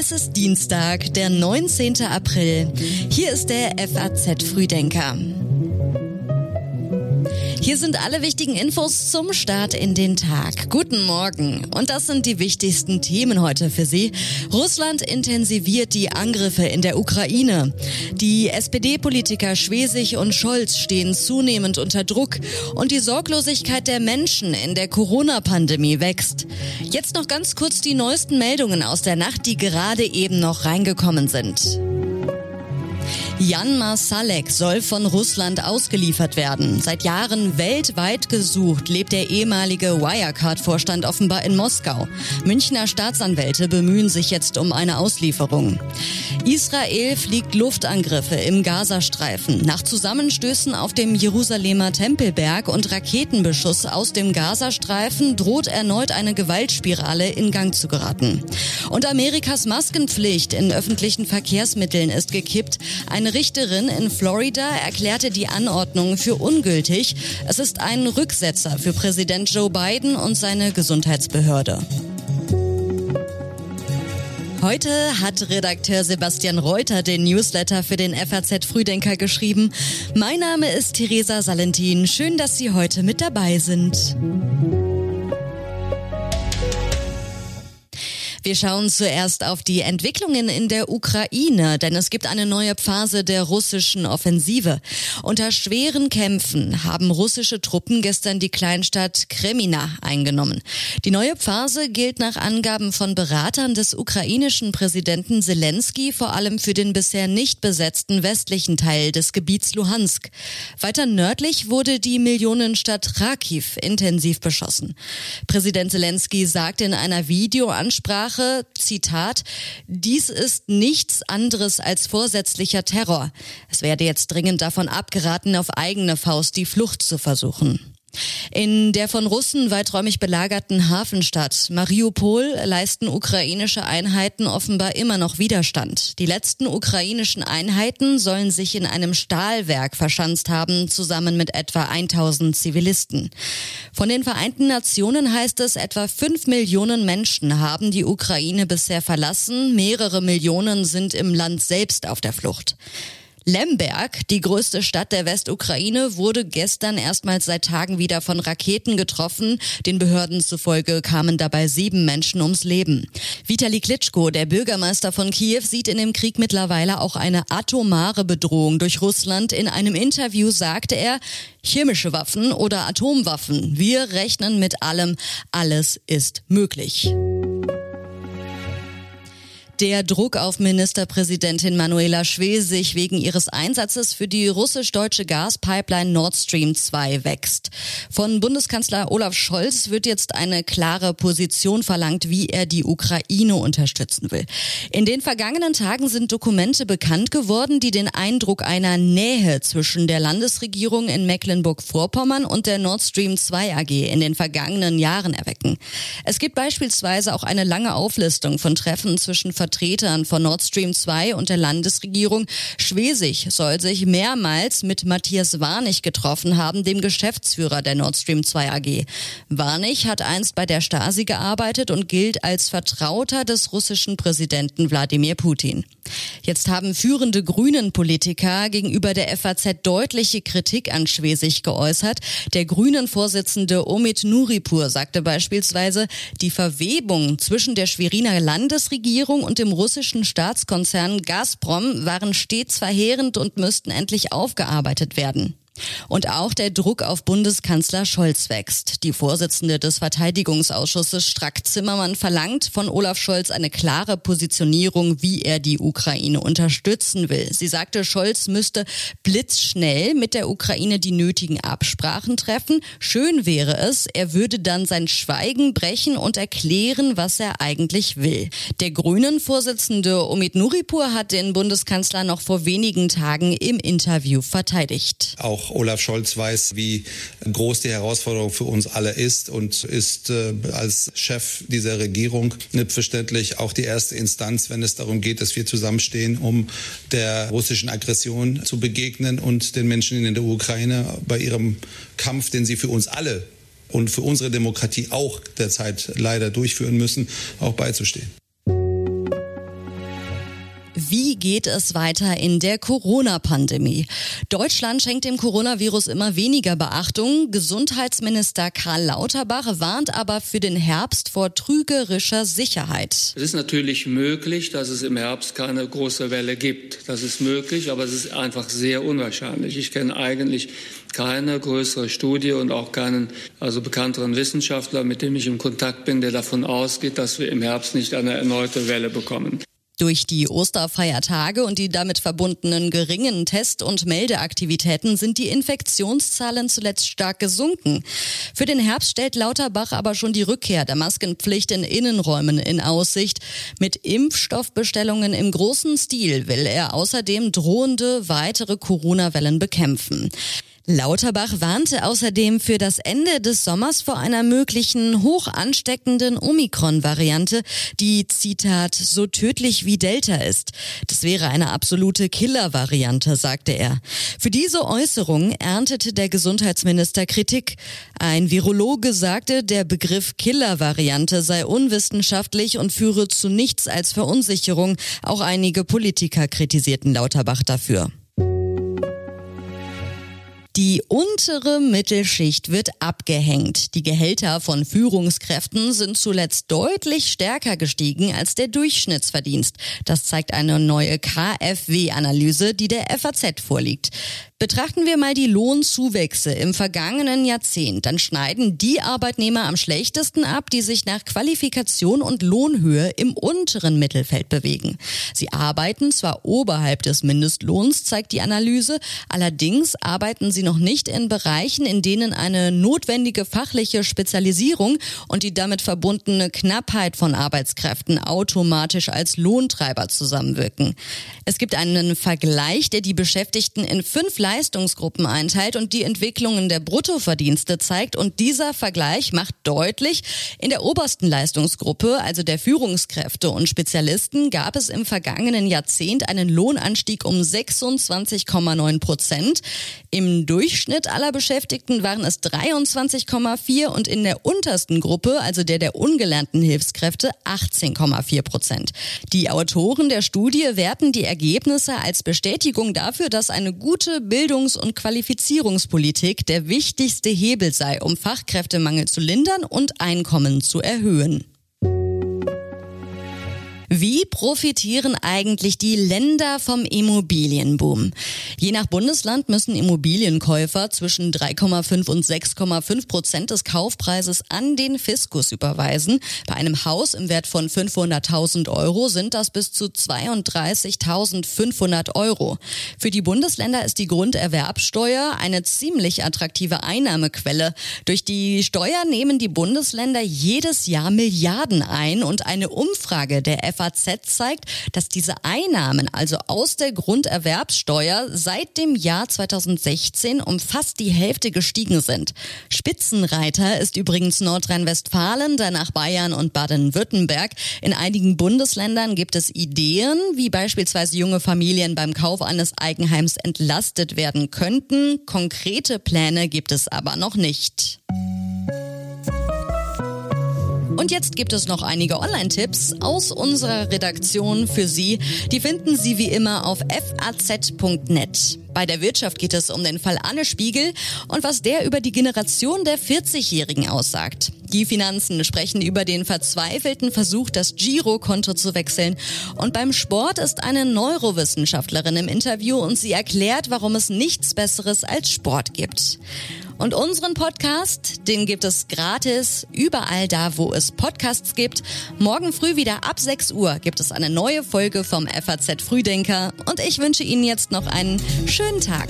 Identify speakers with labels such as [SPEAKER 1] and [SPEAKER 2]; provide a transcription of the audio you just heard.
[SPEAKER 1] Es ist Dienstag, der 19. April. Hier ist der FAZ Frühdenker. Hier sind alle wichtigen Infos zum Start in den Tag. Guten Morgen. Und das sind die wichtigsten Themen heute für Sie. Russland intensiviert die Angriffe in der Ukraine. Die SPD-Politiker Schwesig und Scholz stehen zunehmend unter Druck. Und die Sorglosigkeit der Menschen in der Corona-Pandemie wächst. Jetzt noch ganz kurz die neuesten Meldungen aus der Nacht, die gerade eben noch reingekommen sind. Jan Marsalek soll von Russland ausgeliefert werden. Seit Jahren weltweit gesucht lebt der ehemalige Wirecard-Vorstand offenbar in Moskau. Münchner Staatsanwälte bemühen sich jetzt um eine Auslieferung. Israel fliegt Luftangriffe im Gazastreifen. Nach Zusammenstößen auf dem Jerusalemer Tempelberg und Raketenbeschuss aus dem Gazastreifen droht erneut eine Gewaltspirale in Gang zu geraten. Und Amerikas Maskenpflicht in öffentlichen Verkehrsmitteln ist gekippt. Eine Richterin in Florida erklärte die Anordnung für ungültig. Es ist ein Rücksetzer für Präsident Joe Biden und seine Gesundheitsbehörde. Heute hat Redakteur Sebastian Reuter den Newsletter für den FAZ Frühdenker geschrieben. Mein Name ist Theresa Salentin. Schön, dass Sie heute mit dabei sind. Wir schauen zuerst auf die Entwicklungen in der Ukraine, denn es gibt eine neue Phase der russischen Offensive. Unter schweren Kämpfen haben russische Truppen gestern die Kleinstadt Kremina eingenommen. Die neue Phase gilt nach Angaben von Beratern des ukrainischen Präsidenten Zelensky vor allem für den bisher nicht besetzten westlichen Teil des Gebiets Luhansk. Weiter nördlich wurde die Millionenstadt Kharkiv intensiv beschossen. Präsident Zelensky sagte in einer Videoansprache, Sache, Zitat, dies ist nichts anderes als vorsätzlicher Terror. Es werde jetzt dringend davon abgeraten, auf eigene Faust die Flucht zu versuchen. In der von Russen weiträumig belagerten Hafenstadt Mariupol leisten ukrainische Einheiten offenbar immer noch Widerstand. Die letzten ukrainischen Einheiten sollen sich in einem Stahlwerk verschanzt haben, zusammen mit etwa 1000 Zivilisten. Von den Vereinten Nationen heißt es, etwa fünf Millionen Menschen haben die Ukraine bisher verlassen, mehrere Millionen sind im Land selbst auf der Flucht. Lemberg, die größte Stadt der Westukraine, wurde gestern erstmals seit Tagen wieder von Raketen getroffen. Den Behörden zufolge kamen dabei sieben Menschen ums Leben. Vitali Klitschko, der Bürgermeister von Kiew, sieht in dem Krieg mittlerweile auch eine atomare Bedrohung durch Russland. In einem Interview sagte er, chemische Waffen oder Atomwaffen, wir rechnen mit allem, alles ist möglich. Der Druck auf Ministerpräsidentin Manuela Schwesig wegen ihres Einsatzes für die russisch-deutsche Gaspipeline Nord Stream 2 wächst. Von Bundeskanzler Olaf Scholz wird jetzt eine klare Position verlangt, wie er die Ukraine unterstützen will. In den vergangenen Tagen sind Dokumente bekannt geworden, die den Eindruck einer Nähe zwischen der Landesregierung in Mecklenburg-Vorpommern und der Nord Stream 2 AG in den vergangenen Jahren erwecken. Es gibt beispielsweise auch eine lange Auflistung von Treffen zwischen Vertretern von Nord Stream 2 und der Landesregierung. Schwesig soll sich mehrmals mit Matthias Warnig getroffen haben, dem Geschäftsführer der Nord Stream 2 AG. Warnig hat einst bei der Stasi gearbeitet und gilt als Vertrauter des russischen Präsidenten Wladimir Putin. Jetzt haben führende Grünen-Politiker gegenüber der FAZ deutliche Kritik an Schwesig geäußert. Der Grünen-Vorsitzende Omid Nuripur sagte beispielsweise, die Verwebung zwischen der Schweriner Landesregierung und dem russischen Staatskonzern Gazprom waren stets verheerend und müssten endlich aufgearbeitet werden. Und auch der Druck auf Bundeskanzler Scholz wächst. Die Vorsitzende des Verteidigungsausschusses Strack Zimmermann verlangt von Olaf Scholz eine klare Positionierung, wie er die Ukraine unterstützen will. Sie sagte, Scholz müsste blitzschnell mit der Ukraine die nötigen Absprachen treffen. Schön wäre es, er würde dann sein Schweigen brechen und erklären, was er eigentlich will. Der Grünen-Vorsitzende Omid Nuripur hat den Bundeskanzler noch vor wenigen Tagen im Interview verteidigt.
[SPEAKER 2] Olaf Scholz weiß, wie groß die Herausforderung für uns alle ist und ist äh, als Chef dieser Regierung selbstverständlich auch die erste Instanz, wenn es darum geht, dass wir zusammenstehen, um der russischen Aggression zu begegnen und den Menschen in der Ukraine bei ihrem Kampf, den sie für uns alle und für unsere Demokratie auch derzeit leider durchführen müssen, auch beizustehen.
[SPEAKER 1] Geht es weiter in der Corona-Pandemie. Deutschland schenkt dem Coronavirus immer weniger Beachtung. Gesundheitsminister Karl Lauterbach warnt aber für den Herbst vor trügerischer Sicherheit.
[SPEAKER 3] Es ist natürlich möglich, dass es im Herbst keine große Welle gibt. Das ist möglich, aber es ist einfach sehr unwahrscheinlich. Ich kenne eigentlich keine größere Studie und auch keinen also bekannteren Wissenschaftler, mit dem ich im Kontakt bin, der davon ausgeht, dass wir im Herbst nicht eine erneute Welle bekommen.
[SPEAKER 1] Durch die Osterfeiertage und die damit verbundenen geringen Test- und Meldeaktivitäten sind die Infektionszahlen zuletzt stark gesunken. Für den Herbst stellt Lauterbach aber schon die Rückkehr der Maskenpflicht in Innenräumen in Aussicht. Mit Impfstoffbestellungen im großen Stil will er außerdem drohende weitere Corona-Wellen bekämpfen. Lauterbach warnte außerdem für das Ende des Sommers vor einer möglichen hoch ansteckenden Omikron-Variante, die, Zitat, so tödlich wie Delta ist. Das wäre eine absolute Killer-Variante, sagte er. Für diese Äußerung erntete der Gesundheitsminister Kritik. Ein Virologe sagte, der Begriff Killer-Variante sei unwissenschaftlich und führe zu nichts als Verunsicherung. Auch einige Politiker kritisierten Lauterbach dafür. Die untere Mittelschicht wird abgehängt. Die Gehälter von Führungskräften sind zuletzt deutlich stärker gestiegen als der Durchschnittsverdienst. Das zeigt eine neue KfW-Analyse, die der FAZ vorliegt. Betrachten wir mal die Lohnzuwächse im vergangenen Jahrzehnt, dann schneiden die Arbeitnehmer am schlechtesten ab, die sich nach Qualifikation und Lohnhöhe im unteren Mittelfeld bewegen. Sie arbeiten zwar oberhalb des Mindestlohns, zeigt die Analyse, allerdings arbeiten sie noch nicht in Bereichen, in denen eine notwendige fachliche Spezialisierung und die damit verbundene Knappheit von Arbeitskräften automatisch als Lohntreiber zusammenwirken. Es gibt einen Vergleich, der die Beschäftigten in fünf Leistungsgruppen einteilt und die Entwicklungen der Bruttoverdienste zeigt. Und dieser Vergleich macht deutlich, in der obersten Leistungsgruppe, also der Führungskräfte und Spezialisten, gab es im vergangenen Jahrzehnt einen Lohnanstieg um 26,9 Prozent. Im Durchschnitt aller Beschäftigten waren es 23,4 und in der untersten Gruppe, also der der ungelernten Hilfskräfte, 18,4 Prozent. Die Autoren der Studie werten die Ergebnisse als Bestätigung dafür, dass eine gute Bildungs- und Qualifizierungspolitik der wichtigste Hebel sei, um Fachkräftemangel zu lindern und Einkommen zu erhöhen. Wie profitieren eigentlich die Länder vom Immobilienboom? Je nach Bundesland müssen Immobilienkäufer zwischen 3,5 und 6,5 Prozent des Kaufpreises an den Fiskus überweisen. Bei einem Haus im Wert von 500.000 Euro sind das bis zu 32.500 Euro. Für die Bundesländer ist die Grunderwerbsteuer eine ziemlich attraktive Einnahmequelle. Durch die Steuer nehmen die Bundesländer jedes Jahr Milliarden ein und eine Umfrage der FAZ zeigt, dass diese Einnahmen, also aus der Grunderwerbssteuer, seit dem Jahr 2016 um fast die Hälfte gestiegen sind. Spitzenreiter ist übrigens Nordrhein-Westfalen, danach Bayern und Baden-Württemberg. In einigen Bundesländern gibt es Ideen, wie beispielsweise junge Familien beim Kauf eines Eigenheims entlastet werden könnten. Konkrete Pläne gibt es aber noch nicht. Und jetzt gibt es noch einige Online-Tipps aus unserer Redaktion für Sie. Die finden Sie wie immer auf faz.net. Bei der Wirtschaft geht es um den Fall Anne Spiegel und was der über die Generation der 40-Jährigen aussagt. Die Finanzen sprechen über den verzweifelten Versuch, das Girokonto zu wechseln. Und beim Sport ist eine Neurowissenschaftlerin im Interview und sie erklärt, warum es nichts Besseres als Sport gibt. Und unseren Podcast, den gibt es gratis überall da, wo es Podcasts gibt. Morgen früh wieder ab 6 Uhr gibt es eine neue Folge vom FAZ Frühdenker und ich wünsche Ihnen jetzt noch einen schönen Tag.